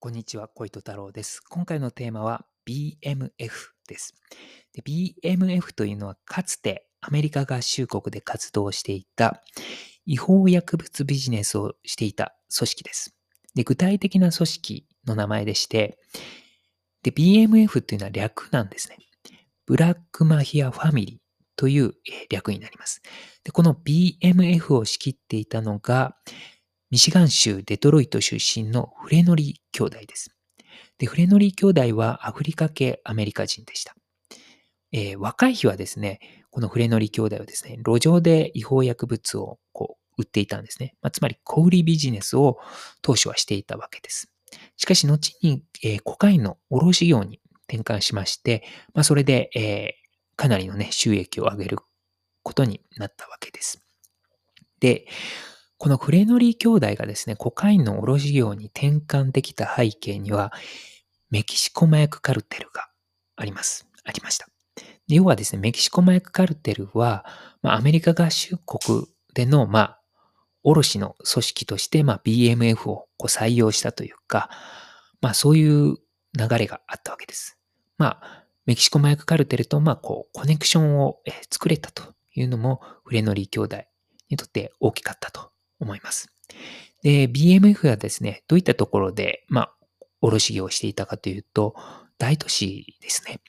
こんにちは、小糸太郎です。今回のテーマは BMF です。で BMF というのはかつてアメリカ合衆国で活動していた違法薬物ビジネスをしていた組織です。で具体的な組織の名前でしてで、BMF というのは略なんですね。ブラックマヒアファミリーという略になります。でこの BMF を仕切っていたのがミシガン州デトロイト出身のフレノリ兄弟です。で、フレノリ兄弟はアフリカ系アメリカ人でした。えー、若い日はですね、このフレノリ兄弟はですね、路上で違法薬物をこう売っていたんですね。まあ、つまり小売ビジネスを当初はしていたわけです。しかし、後に、えー、コカインの卸業に転換しまして、まあ、それで、えー、かなりのね、収益を上げることになったわけです。で、このフレノリー兄弟がですね、コカインの卸業に転換できた背景には、メキシコ麻薬カルテルがあります。ありました。要はですね、メキシコ麻薬カルテルは、まあ、アメリカ合衆国での、まあ、卸の組織として、まあ、BMF をこう採用したというか、まあ、そういう流れがあったわけです。まあ、メキシコ麻薬カルテルと、まあ、こう、コネクションを作れたというのも、フレノリー兄弟にとって大きかったと思います。で、BMF はですね、どういったところで、まあ、卸業をしていたかというと、大都市ですね。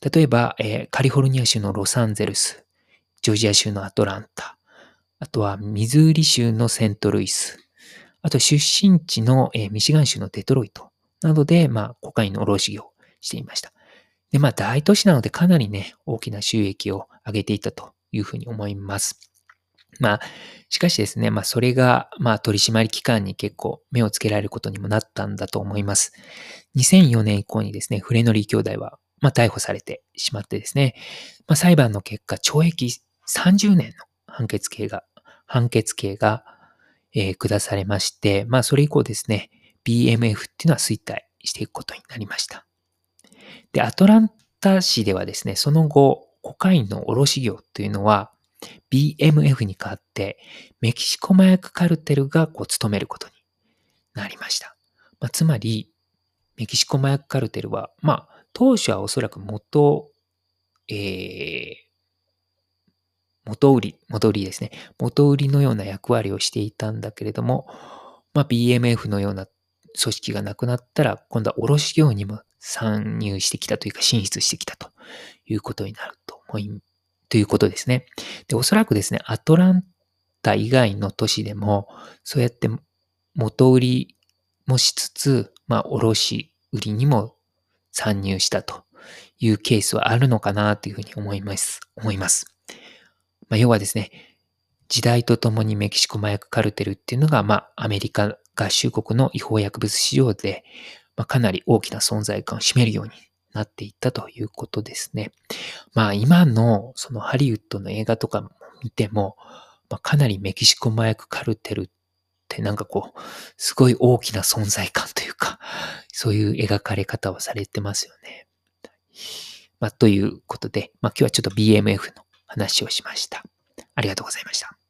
例えば、えー、カリフォルニア州のロサンゼルス、ジョージア州のアトランタ、あとはミズーリ州のセントルイス、あと出身地の、えー、ミシガン州のデトロイトなどで、まあ、コカインの卸業をしていました。で、まあ、大都市なのでかなりね、大きな収益を上げていたというふうに思います。まあ、しかしですね、まあ、それが、まあ、取締り機関に結構目をつけられることにもなったんだと思います。2004年以降にですね、フレノリー兄弟は、まあ、逮捕されてしまってですね、まあ、裁判の結果、懲役30年の判決刑が、判決刑が、えー、下されまして、まあ、それ以降ですね、BMF っていうのは衰退していくことになりました。で、アトランタ市ではですね、その後、コカインの卸業というのは、BMF に代わってメキシコ麻薬カルテルがこう務めることになりました。まあ、つまり、メキシコ麻薬カルテルは、まあ、当初はおそらく元、えー、元売り、元売りですね。元売りのような役割をしていたんだけれども、まあ、BMF のような組織がなくなったら、今度は卸業にも参入してきたというか進出してきたということになると思い。ということですね。で、おそらくですね、アトランタ以外の都市でも、そうやって元売りもしつつ、まあ、卸売りにも参入したというケースはあるのかなというふうに思います。思います。まあ、要はですね、時代とともにメキシコ麻薬カルテルっていうのが、まあ、アメリカ合衆国の違法薬物市場で、まあ、かなり大きな存在感を占めるようになっていったということですね。まあ今のそのハリウッドの映画とか見ても、まあ、かなりメキシコ麻薬カルテルってなんかこう、すごい大きな存在感というか、そういう描かれ方をされてますよね。まあということで、まあ今日はちょっと BMF の話をしました。ありがとうございました。